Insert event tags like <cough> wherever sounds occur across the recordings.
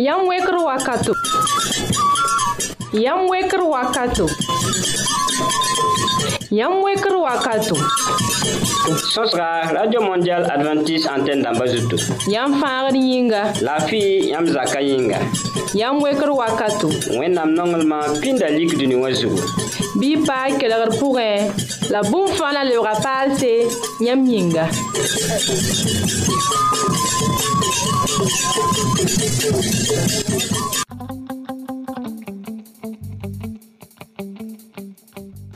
Yam weker wakatu, Yam weker wakatu, Yam weker wakatu. Sosra, Radio Mondial Adventist Antenne d'Ambazuto. Yam fangr yinga. La fi yam zaka yinga. Yam weker wakato. Wennam nongelman pindalik duni wazugo. Bi pa kelgr pourin. La boum fana le se yam yinga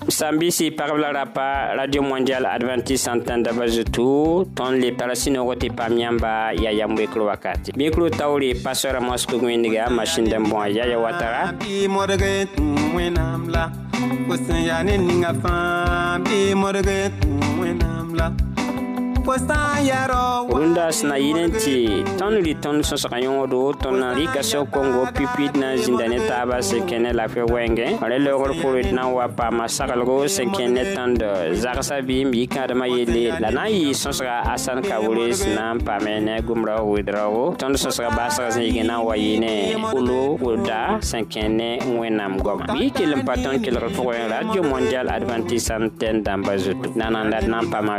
sambisi parabla rapa radio mondial adventiste santan daba zutu ton le parasino goti pamyamba ya ya mbeklo wakati mikro tawri pasora mosku gwindiga machine dem bon ya ya watara bi morge wenamla kusin ya ninga fam bi morge wenamla rũndã sẽn na yɩl ton tɩ tõnd rɩ tõnd sõsg yõodo na n rɩka kongo na la fe wɛɛngẽ rẽ leoogr pʋr d na n wa paama saglgo sẽn kẽ ne tõnd zagsã bɩɩm yikãadmã yelle la na n yɩ sõsga asãn kabore sẽn na n paame ne gʋm rao wɩd rao tõnd na wa yine ne olo wʋda sẽn radio mondial adventiste n tẽn dãmbã zutu nananda d na n paama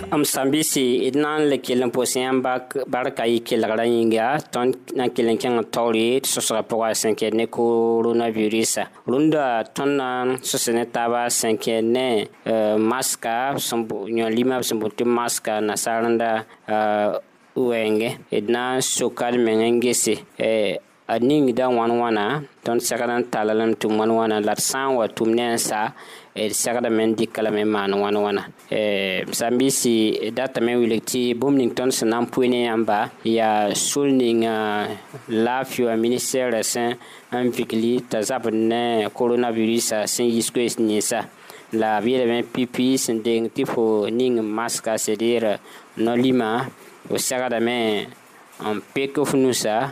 m sãn bɩ sɩ d na n le kell n pʋs yãmb barka yɩ kelgrã yĩnga tõnd na n kell n kẽng taoor ye tɩ sõsga pʋga sẽn kẽed ne coronavirusã rũndã tõnd na n sõs ne taaba sẽn kẽed ne maska yõ lima b sẽn bʋt tɩ maska nasaar rẽnda wɛɛngẽ euh, d na n sokal meng n gese euh, a ningdã wãn wãna tõnd segd n talalem tɩ wãn wãna la d sã n wa tʋm ne n sa E sagradaament di laament man an.ambi eh, si e datamentelectctive Bloomington se n'mpunen en bas. I a Solning lafi un ministèl de San unviclit ta anen coronavirus a san discr niça. La vi deament pipi son den tip o ning mas a seè nonlima, e sagradaament un pe sa.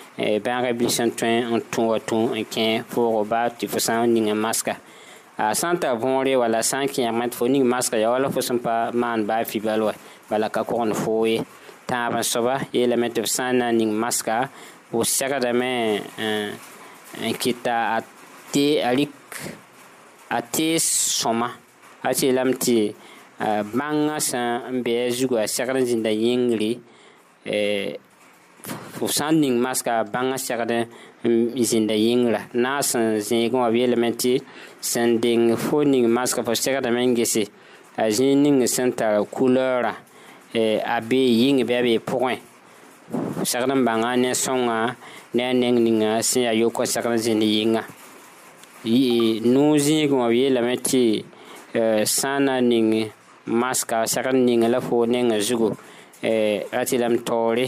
E ben Revolution tren ont to to un quin fò robt e fò un ning un masca. A Santa vontre a la San a mant fognig mascaò lo fò son pas man ba fi balo la caòron foè’van sova e me son un ning mascar sèament un quita a te ates soma. Ati' man son un beè juga a cerè dins de'gle. f sã ning maska bãngã segd n zĩnda yĩngra na a sẽn zĩigẽ wã b tɩ sẽn deng fo ning maska fo segdame n a zĩig ning sẽn tar kulɛɛrã e, a bee yĩng bɩ a ne sõngã ne neng ninga sẽn yaa yoka segd n zĩnd yĩnga nuu zĩigẽ wã b yeelame e, ning maska segd ning la fo nengã zugu e, ratɩ lame taoore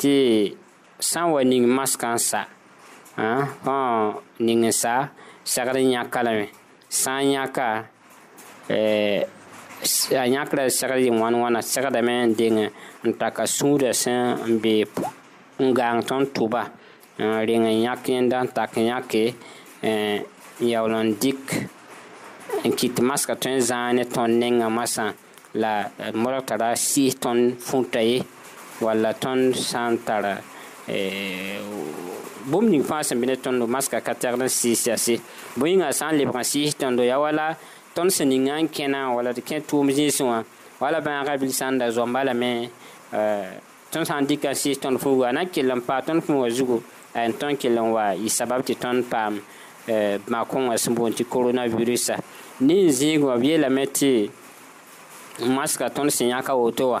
tɩ sãn wa ning maskã n sa fõ ning n sa segd yãka lame sã n yãka eh, a yãkra segd yɩ wãn wãna segdame n deng n ta ka sũuda sẽn n be n gaang tõnd tʋba rẽng yãk yẽnda n tak yãke n eh, yaool n dɩk n kɩt maska tõe n zãag ne tõnd nengã masã la eh, modg tara sɩs tõnd fũta ye walla tõnd sã n tara eh, bũmb ning fãa sẽn be ne tõndo maska ka tɛgd n sɩɩs yase bõe yĩnga sã n lebg n sɩɩs tõndo ya wala tõnd sẽn ninga n kẽna wala d kẽ tʋʋm zĩisẽ wã wala bãaga bil sã n da zoamba lame tõnd sã n dɩka n sɩɩs tõnd fũuga a na n kell n paa tõnd fũuga zugu n tõnd kell n wa y sabab tɩ tõnd paam eh, maa kõngã sẽn boond tɩ coronavirusã ne n zĩig wã b yeelame tɩ maska tõnd sẽn yãka woto wã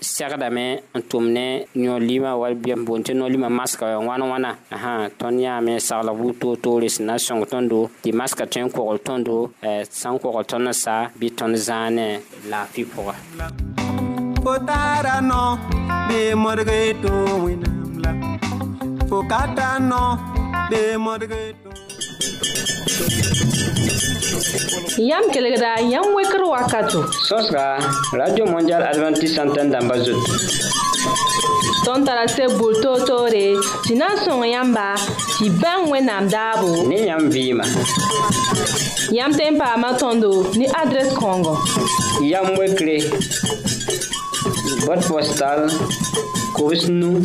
segdame n tʋm ne yõ-lɩɩmã wa biam tɩ no-lɩɩmã maska ya wãn wãna ãã tõnd yãame saglb toor-toore sẽn na n sõng tõndo tɩ maska tõe n kogl tõndo sã n kogl tõnd sa bɩ tõnd zãane laafɩ pʋga fo taara nõ bɩ modge Yam kelegda, yam weker wakato. Sos ka, Radio Mondial Adventist Santen damba zot. Ton tarase boul to to re, si nan son yamba, si ben we nam dabo. Ne yam vima. Yam tempa matondo, ni adres kongo. Yam wekre. bot postal kobs nu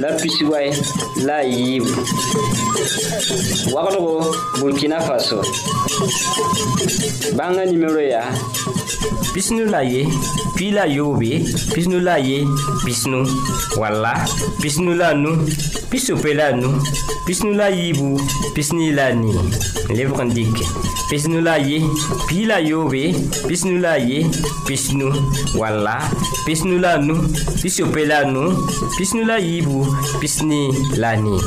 la pisiway la a yiib wagdgo burkina faso bãngã nimero yaa Pisnou lane, pil la yo we, pisanou lane, pisanou wala. Pisnou lane, pisoupe lane, pisanou la yi bu, pisanou lane. Ten la yi vre kande. Pisnou lane, pil la yo we, pisanou lane, pisanou wala. Pisnou lane, pisoupe lane, pisanou la yi bu, pisanou lane.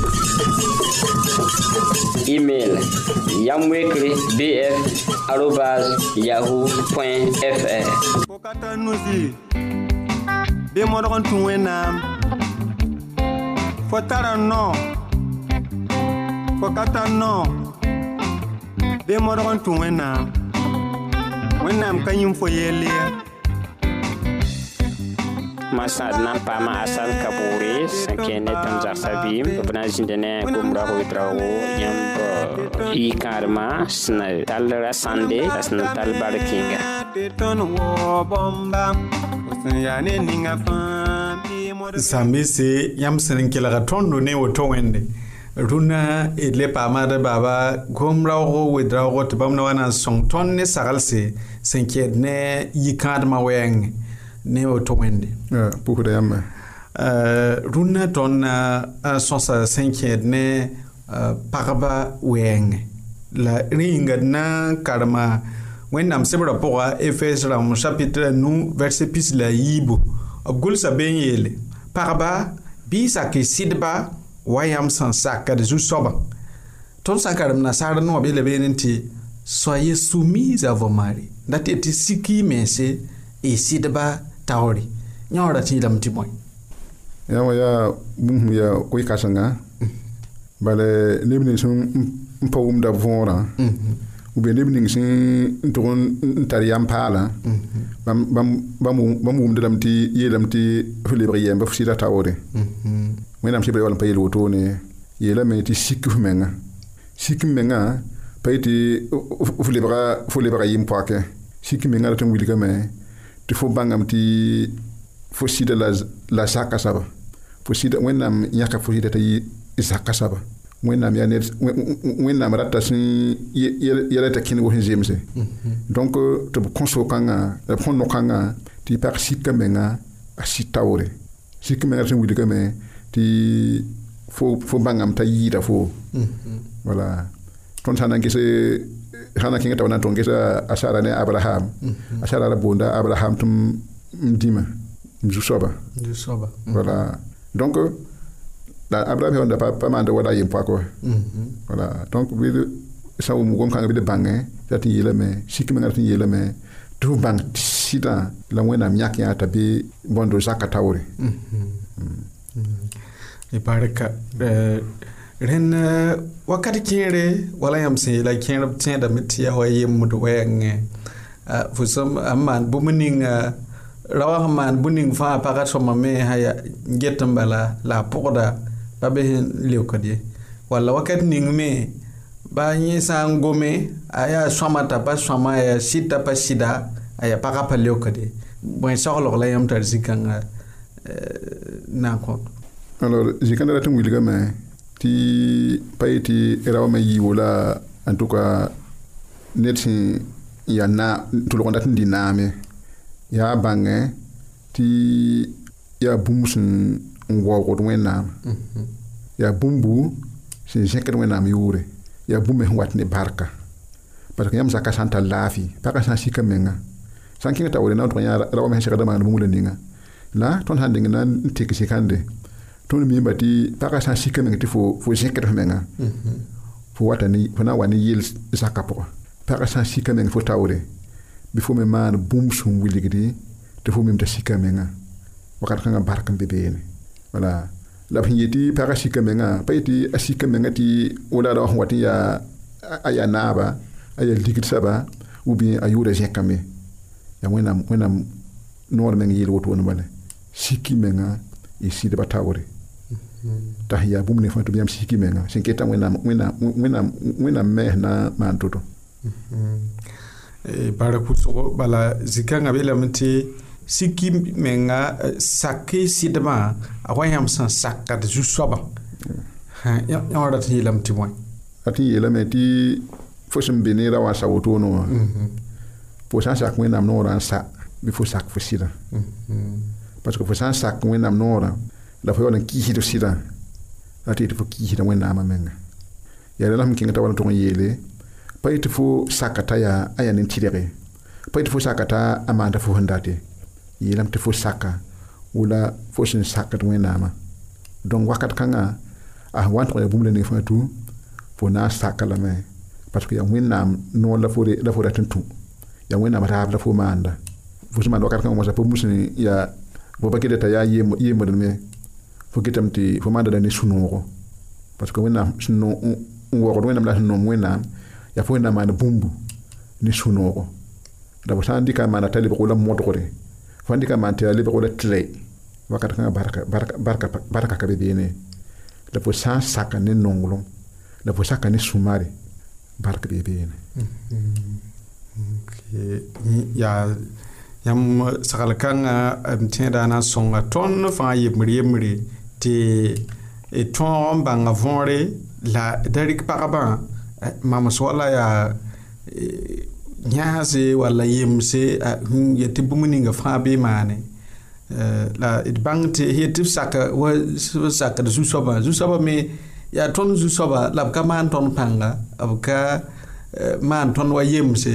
email yamwekre bf yahoo.fr kokata nusi be modgon tũ wẽnnaam fo tara nɔ fo ka ta be modgon tũ wẽnnaam wẽnnaam ka yĩm fo yeele masadna pama asal kapuri sakene tam zarsabim bana jindene kumra ko itrawo yam i karma sna talra sande sna tal barkinga zãmbe se yãmb sẽn n kelga tõndo ne woto wẽnde rũnã d le paamada baba gom raoogo wed raoogo tɩ bãmb na wa na n sõng ne saglse sẽn kẽed ne yi-kãadmã wɛɛngẽ ne woto wẽnde runa yãmba rũnnã tõnd sõsa ne paraba wɛɛngẽ la ringa na karma. karema wẽnnaam pora efes ram nu verset pis la yiibu b gʋlsa Paraba. n yeele pagba sidba y sake sɩdba wa yãmb sẽn sakd zu-soabã tõnd soyez soumise à vos maris siki e Sidba. taoore yã wã rat yɩɩlame tɩ bõe yã wã yaa bũmb yaa koɩ-kãsenga bala neb ning sẽn n pa wʋmda võorã be neb ning sẽn n tog n tar yam paalã bãmb wʋmdlame tɩ yeelame tɩ f lebg yɛɛmba f sɩda taoore wẽnnaam sɩbra wall n pa yel wotone yeelame tɩ sik f menga sik n menga pa yetɩ f lebga yɩm pʋakɛ sik menga ratɩ n wilgame tɩ fo bãngame tɩ fo sɩda la, la zaka saba fo sɩda wẽnnaam yãka fo sɩda t'a yɩ zaka saba wẽnnaam yaa ned wẽnnaam rata sẽn yɛla t'a kẽnego sẽn zemse mhm. donc tɩ b kõ-soog-kãngã b kõ no-kãngã tɩ y pak sika menga a sɩd taoore sik menga sẽn wilgame tɩ fo, fo bãngame t'a yɩɩda fo wala mhm. tõnd sã n na n ges xana kinga tawana tongesa asara ne abraham mhm. asara ra bonda abraham tum mdima mjusoba mjusoba mzu soba voilà donc da abraham on da pa pa manda wala yim pa pako voilà mhm. donc bi sa wum gom kanga bi de bangé tatin yela me sikima ngatin yela me tu bang sita la wena myak ya tabi bondo zakata wore mhm. mm -hmm. mm -hmm. mm -hmm. e parka eh, rẽnd eh, wakat kẽere wala yãmb sẽn yeela kẽerb tẽedame tɩ yaa wa yembd wɛɛngẽ fo sẽn n maan bũmb ninga ra wa sẽn maan bũ ning fãa pagã sõma me sã get n bala la a pʋgda pa be sẽn leokd ye walla wakat ning me ba yẽ sã n gome a yaa sõama t'a pa sõama a yaa sɩd t'a pa sɩda a yaa pagã pa leokd ye bõe-soglg la yãmb tar zĩ-kãngã na n kõt alors zĩ-kãndã ratɩ n wilgame ti paye ti mhm. rawa me yiwo la en tout cas ned sẽn ya na tʋlgenda tɩ n di naam ye yaa bãngẽ tɩ yaa bũmb sẽn n waoogd wẽnnaam ya bũmbu sẽn zẽkd wẽnnaam yʋʋre yaa bũmb me sẽn wat ne barka parce que yãmb zakã sã n tar laafɩ pagã sã n sika menga t'a wʋre na n tʋg me sẽn segda maan bũmb ninga la tõnd sã n deng na n tɩk tõnd miimba tɩ pagã sã n sika meng tɩ fo zẽkd f menga mm-hmm. fo na wa ne yɩl zakã pʋgã pagã sã n sika meng fo taoore bɩ fo me maan bũmb sẽn wilgdi tɩ fo mem t'a sika menga wakat kãngã bark n be beene wala la b sẽn yetɩ pagã sika menga pa yetɩ a sika menga tɩ wʋlaada wa sẽn wa tɩ yaa a yaa naaba a yaa ligd-saba ubiyẽ a yʋʋda zẽkame yaa wẽnnaam noor meng yɩɩl woto wẽn bala siki menga y sɩdba taoore Ta yi apou mne fwantou bi yam siki men, senketan mwen am mè nan mandotou. E barekoutso, bala, zika nga belèm ti, siki men a eh, sake sideman, awayan msan sak kade ju swaba. Yon rati yelèm ti mwen. Rati yelèm ti, fwese mbenera wansa otou nou, mm-hmm. fwese an sak mwen am nou ran sak, bi fwese sak fwese sideman. Mm-hmm. Paske fwese an sak mwen am nou ran, la fo wana kiisd sɩdã la tɩ yetɩ fo kiisda wẽnnaamã menga yaa rẽ sẽn kẽng t'a wall tʋg n yeele pa yetɩ fo saka yaa a yaa ne tɩdge pa yetɩ fo saka a maanda fo sẽn date yeelame tɩ fo saka wʋla fo sẽn sakd wẽnnaamã wakat kãngã a sẽn wa n tʋg yaa bũmb la ning fãa tũ fo na n saka lame parsk yaa wẽnnaam noor la fo la fo rat n tũ yaa wẽnnaam raab la fo maanda fo sẽn maand wakat kãngã wãsa pa bũmb sẽn yaa bõba kɩda t'a yaa yembdme fukitam ti fu manda dani sunuro parce que wena sunu un wor wena la sunu wena ya fu wena mana bumbu ni sunuro da ba sandi ka mana talib ko la modore fandi andi ka man talib ko la tre wakata ka baraka baraka baraka baraka ka bebene da po sa saka ne nonglo da po saka ne sumare baraka bebene okay ya yam sakal kan am tinda na songa ton fa yemri yemri tɩ e, tõog n bãnga võore la da rɩk pagba mams wala yaa yãase walla yemse yetɩ bũmb ninga fãa bɩ maane eh, la d e, bãng tɩ yetɩ b sak wa sakd zu-soabã zu-soabã me yaa tõnd zu-soaba la b ka maan tõnd pãnga b ka eh, maan tõnd wa yemse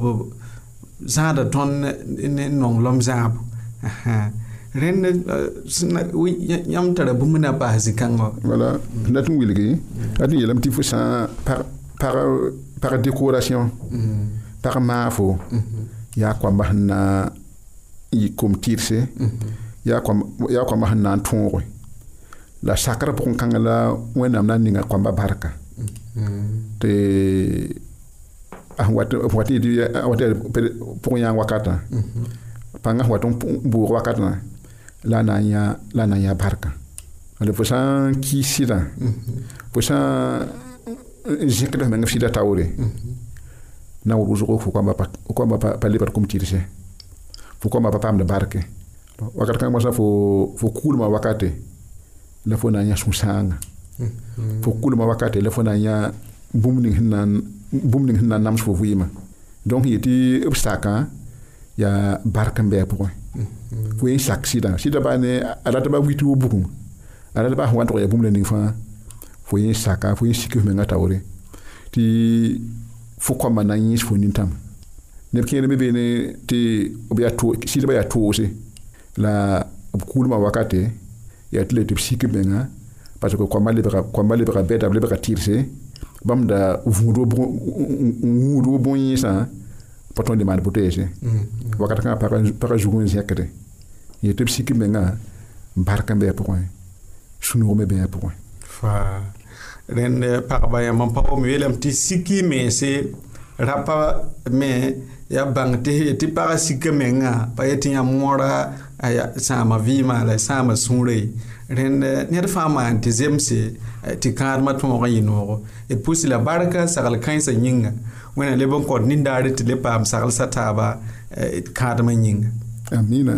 b zãada tõnd n nonglem zãabo <laughs> rẽnd yãmb tara bũmb na paas zĩ-kãngã wala la n wilgi a tɩ n yeelame tɩ fo sã pag décoration pag maafo yaa koamba sẽn na n yik kom tɩrse yaa koamba sẽn na n tõoge la sakra pʋgẽ kãngã la wẽnnaam na n ninga koamba barka tɩ wat yɩ pʋgẽ yãng wakatã pãngã sẽn wat n boog wakatã lanaya lanaya barka ale fo san ki sida fo san eh, men sida tawre na wuro zo ko ko pa ko mbapa par kumtiri se fo ko pam de barke wakati kan masa fo fo kulma wakati le fo nanya susanga fo kulma wakati le fo nanya bumning hinan bumning hinan namsu fo vuyima donc yiti obstacle ya barke be pour fo sak sɩdã sɩda baa ne a rata ba wɩt wʋbgum a rata baa sẽn wa n tog yaa bũmb la ning fãa fo yen saka fo yen sikf menga taoore tɩ fo koamã na n yẽs fo nintãmb neb kẽer me beene tɩ b yaa sɩdbã yaa toose la b kuulmã wakate yaa tɩ la tɩ b sik menga parce que lebga bɛda b lebga tɩrse bãmb da vũud n wũud bõe-yẽsã pa tõnd dɩ maan boteese wakat kãngã pagã zugu n zẽkde n yetɩ b sik menga bark n bɩ a pʋgẽ sũ-noog me bɩ a pʋgẽ rẽnd pagba yãmb n pa bom yeelame tɩ siki mense rapa me ya bãng tɩ pagã sika menga pa yetɩ yãmb mõora sãama vɩɩmã la sãama sũure rẽnd eh, ned fãa maan tɩ zemse eh, tɩ kãadmã tõog n yɩ noogo d e pʋsy la barka sagl-kãensã yĩnga wẽna leb n kõt nindaare tɩ le paam saglsa taaba eh, kãadmã yĩnga amina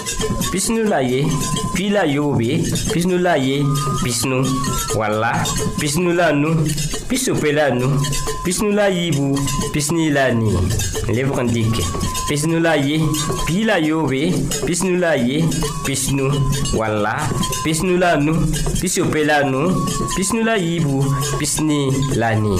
pisnu la ye pi la yoobe pisnu la ye pisnu wala pisnu la nu pisope la nu pisnu la yiibu pisni la nii lebg n dɩke pisnu la ye pi la yoobe pisnu la ye pisnu wala pisnu la nu pisope la nu pisnu la yiibu pisni la nii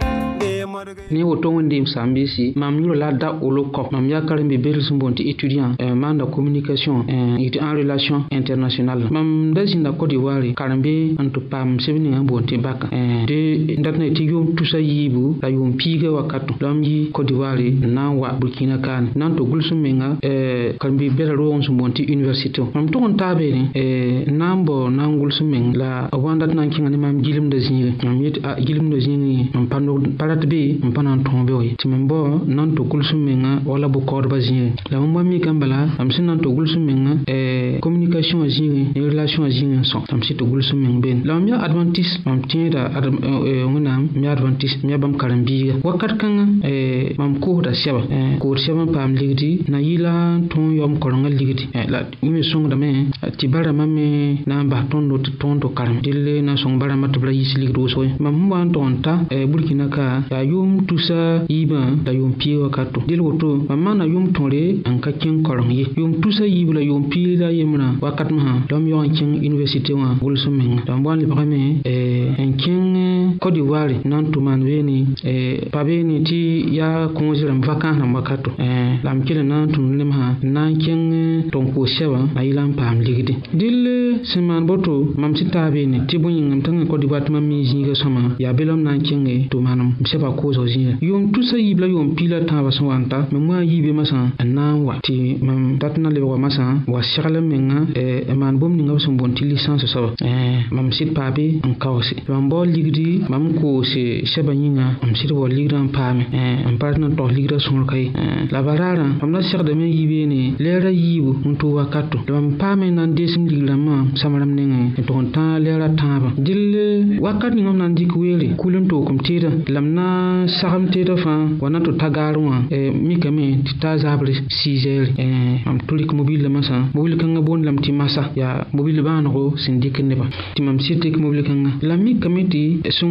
ne woto wẽndeem sã n beese mam yʋrã la a da olokɔp mam yaa karen be bedl sẽn boond tɩ étudiant eh, maanda communication d eh, en relation internationale mam da zĩnda cote d'ivoire karen be n tɩ paam seb ning n boond tɩ baka de n dat na tɩ yʋʋm tusa yiibu la yʋʋm piiga wakato la dõmb yɩ cote d'ivoire n na n wa burkina kaane na n tɩ gʋls menga eh, karen be bɛra roogẽ sẽn boond tɩ université mam tʋg n taa beene n na n bao na n gʋls meng la b wa n dat na n kẽnga ne mam gilemda zĩige mam yet ah, gilemda zĩigẽ mam pa rat be Eh, n eh, eh, pa na n tõobeo ye tɩ me n bao na n tog gʋlsem menga wala bʋkaoodbã zĩigẽ la bõn bõe mikã bala yãmb sẽn na n tog gʋlsem menga communication zĩigẽ ne relation zĩigẽ sõ yãmb sɩd tɩ gʋlsem meng beene la mam yaa advãntist mam tẽeda wẽnnaam m yaa advãntist m yaa bãmb karen-biiga wakat kãngã mam koosda sɛba kood sɛb n paam ligdi na yɩla n tõog yaoom korenga ligdi la me sõngdame tɩ ba rãmbã me na n bas tõndo tɩ tõnd tɩ karem dɩl na n sõng ba rãmbã tɩ b ra yis ligd wʋsge mam sẽn wa n tog n ta burkina ka yaa yʋʋm tusa yiibã la yʋʋm pie wakato dɩl woto bãmb maana yʋʋm tõore n ka kẽng koreng ye yʋʋm tusa yiib la yʋʋm piirã yembrã wakat masã la m yaoog n kẽng universite wã wʋlsm menga la m lebgame eh, n Côte d'Ivoire nan tʋ maan beene pa beene tɩ yaa kõo zɩ rãmb vakãas rãmb wakato la m kell na n tũnd lemsã n na n kẽng tʋm-koos-sɛbã a yɩla n paam ligde dɩl sẽn maan boto mam sẽn taa beene tɩ bõe-yĩngame tɩ Côte d'Ivoire tɩ mam mi zĩigã sõma yaa bɩ lame na n kẽnge tɩ maanem sɛba koosg zĩiga yʋʋm tusa yiib la yʋʋm pii la tãabã sẽn wa n ta mam wã yiibe masã n na n wa tɩ mam dat na lebg wã masã wa segl n menga n maan bũmb ninga b sẽn boond tɩ lisãnsã soaba mam sɩd paa be n kaoose mam baool ligdi mam koose sɛba yĩnga m sɩd wa ligrã n paame n pa na n tɔgs ligrã sõorka ye la ba raarã bãmb na segdame n yɩ beene lɛɛrã yiibu n tʋʋ wakato la bãmb paame na n dees n lig rãmbã sãma rãmb nengẽ n tʋg n tã lɛɛrã tãabã dɩll wakat ning m na n dɩk weere kul n toog teedã la m na sagem teedã fãa wa na tɩ tagaar wã mikame tɩ ta zaabre eh, sizɛɛre mam tʋ rɩk mobil masã mobil kãngã boond lame tɩ masa yaa mobil bãanego sẽn dɩk nebã tɩ mam sɩd dɩk mobil kãngã la mikame tɩ sẽn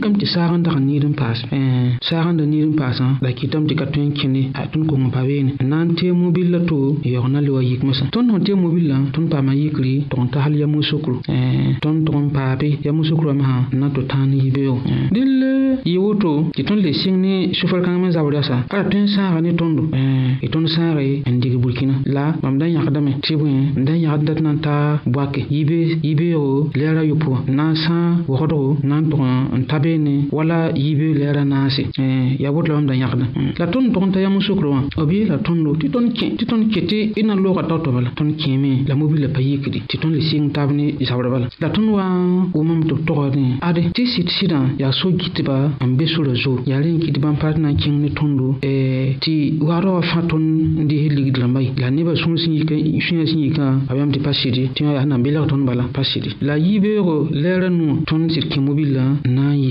kam tɩ saag n dag n niid n paas saag n da niid n paasã la kɩtame tɩ ka tõe n kẽne a tõnd kong n pa beene n na mobil la to yaoog na le wa yik mosã tõnd sẽn tee mobilã tõnd paam a yikri ton ta hal ya musukru sokro ton tog n paabe ya musukru ma masã n na to tãan yi beoog dẽl yɩ woto tɩ ton le sɩng kan ma kãngame sa yasa ara tõe n sãaga ne tõndo y tõnd sãage n dig burkina la mam da yãkdame tɩ bõe n da yãgd dat na n ta boake yibeoogo le ra yopoa n na n sã wogdgo na ta beene wala yibe lɛɛrã naase eh, yaa woto la bãmb hmm. la ton ton ta ta yam sokr wã b yeela tõndo tɩ tõnd kẽ tɩ tõnd ket ina lo na looga taotoba ton tõnd kẽeme la mobil la pa yikdi tɩ tõnd le sɩng tabni ne zabrba la ton wa o wʋmame tɩ b ni ade ti sit sɩdã ya so kitiba ambe so sora zo ya rẽ n kɩt bãmb pa na n kẽng ne tõndo eh, fa ton wã heli tõnd n dees ligd rãmba ye la nebã sũur sẽn yikã sũyã sẽn yikã b yãmb tɩ pa sɩde tɩ yã na n belg tõnd bala pa la yibeoogo lɛɛrã nuã tõnd sɩd kẽ mobilã n na n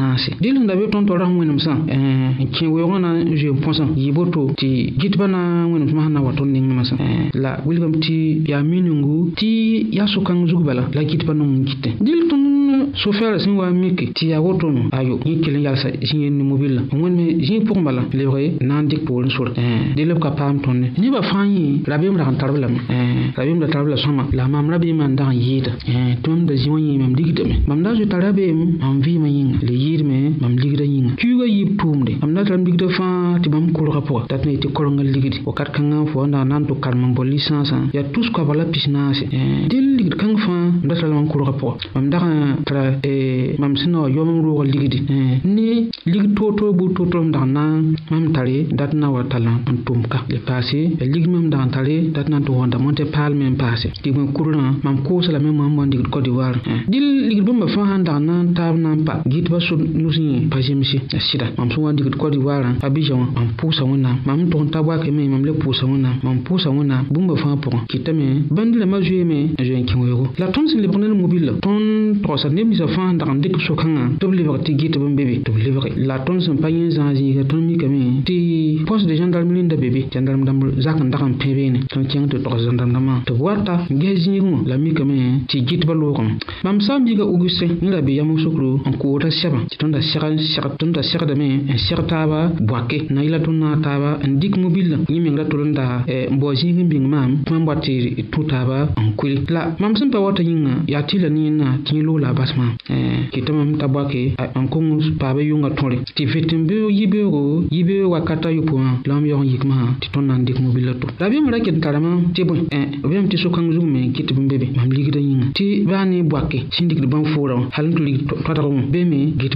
naase dɩl sẽn da be tõnd taoorã sẽn wẽnem sã n kẽ weoogã na n zoeem põsã yɩ boto tɩ gɩtbã na wẽnemsẽ masẽn na wa tõnd ning memã eh, sã la wilgame tɩ yaa mi ningu tɩ yaa sʋk-kãng zug bala la gɩtbã nong n kɩtẽ dɩl tõnd sofɛɛr sẽn wa mike tɩ yaa wotome ayo yẽ kell n yalsa zĩig ne mobilã wẽnme zĩig pʋgẽ bala lebge na n dɩk poor n sore dɩl b ka paam tõnd ne nebã fãa yẽ rabeem rag n tarb lame rabeemda eh, tarb la sõma la mam rabeemã n dag n yɩɩda tɩ mam da zĩ wã yẽ mam digdame mam da zoe t'a rabeem mam vɩɩmã yĩnga le yirme mam ligra yin kiuugã yib tʋʋmde b nat rãmb ligdã fãa tɩ bãmb kʋlga pʋga dat na y tɩ korengã o wakat kãngã fo n da na n tʋg karem n bõn lisãasã yaa tus koaba la pis naase eh, dẽn mam kʋlga mam dag n eh, mam sẽn na wa ligdi eh, lig to-toor na mam tali, dat na wa am n ka le passé e lig mam dag tali tare dat na to wanda monte pal paal passé ti mam kʋʋsa mam bõn ligd codivoire dɩl ligd bãmba fãa sã n handa na n pa gɩtbã nus yẽ pa zemse la sɩda mam sẽn wa n digd cote divoirã abidjan wã mam pʋʋsa wẽnnaam mam tʋg n tab wakame mam le pʋʋsa wẽnnaam mam pʋʋsa wẽnnaam bũmba fãa pʋgẽ kɩtame bãnd lame a zoeeme n zoe n kẽ weoogo la tõnd sẽn lebg ned mobil la tõnd togsa neb ninsã fãa n dag n dɩk so-kãngã tɩ b lebg tɩ gɩt b n bebe tɩ b lebge la tõnd sẽn pa yẽ zãag zĩiga tõnd mikame tɩ poste de gendarme rẽnda bebe gendarme dãmb zak n dag n pẽ beene tõnd kẽng tɩ togs gendarme dãmbã tɩ b wata n ges zĩig wã la mikame tɩ gɩt ba loogame mam sã n biiga augustin yẽ ra be yam-wsokro n koodã sɛbã tɩ tõnd da segdame n eh, seg taaba boake na yɩla tõnd na a taaba n dɩk mobila yẽ meng ra tol n da n eh, bao zĩig n bĩng maam tõe n wa tɩ tũ taaba n kuri la mam sẽn pa wata yĩnga yaa tɩ la niyẽnã tɩ yẽ loola a bas maam kɩtã mam t'a boake n kõng paaba yʋnga tõre tɩ vet n beoog yi wakata yʋpʋã ah, la mam yaog n yik tɩ tõnd na n dɩk mobila to la bɩ m ra ket karama tɩ bõe eh, bɩm tɩ sʋkãng zugum me kɩt b n be be mam ligda yĩnga tɩ baa ne boake sẽn dɩkd bãmb foora wã hal n tɩ rig toadg wã bee me get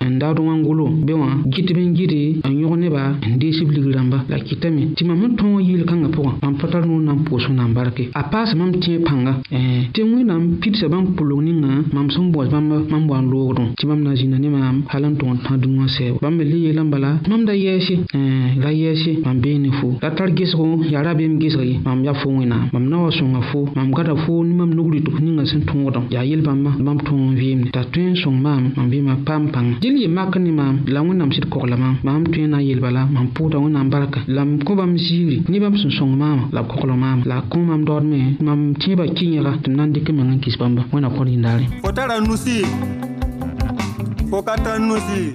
ye n daod wãngulo be wã gɩd b n gɩde n yõg nebã n deesb lig rãmba la kɩtame tɩ mam n tõog yɩl-kãngã pʋgã mam pa tar noor na n pʋʋs f na n barke a paas mam tẽ pãnga tɩ wẽnnaam pidsa bãmb pʋlg ningã mam sẽn bõs bãmb mam wa n loogdẽ tɩ mam na n zĩnda ne maam hal n tõog n tã dũmã sɛɛba bãmb me le yeelã bala mam da yɛɛse la yɛɛse mam bee ne fo la tar gesgo yaa ra beem gesg ye mam ya fo wẽnnaam mam na wa sõnga fo mam gada fo ne mam nug rɩtg ningã sẽn tõodem yaa yel bãmbã bãmb tõog n vɩɩmde t'a tõe n sõng maam mam bɩɩmã paam pãngã dɩl yɩ mak ne maam la wẽnnaam sɩd koglame maam tõe na n yel bala mam pʋʋda wẽnnaam barka la m kõ bãmb ziiri ne bãmb sẽn sõng maama la b koglg maama la a kõ mam daood me mam tẽebã kɩ yẽga tɩ m na n dɩk meng n kis bãmba wẽna kõd yĩndaare fo tara nusi fo ka tar nusi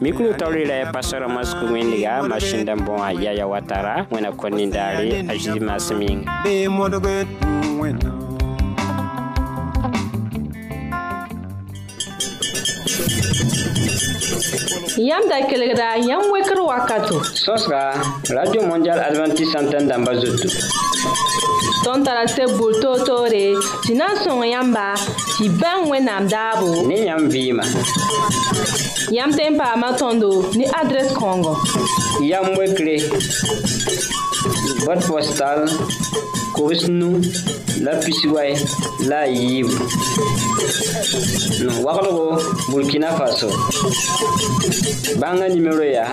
mikulu tawlila ya pasara masku wẽndga masinda n bõa yaya watara wẽna kõ nindaare a zĩdi Yam da kelegra, yam wekr wakato. Sos ka, Radio Mondial Adventist Santen damba zotou. Ton tarase boul to to re, si nan son yamba, si ben we nam dabo. Ne yam vima. Yam tempa matondo, ni adres kongo. Yam wekre, bot postal, kobs nu la pisiway la a yiibu waglgo burkina faso bãnga nimero yaa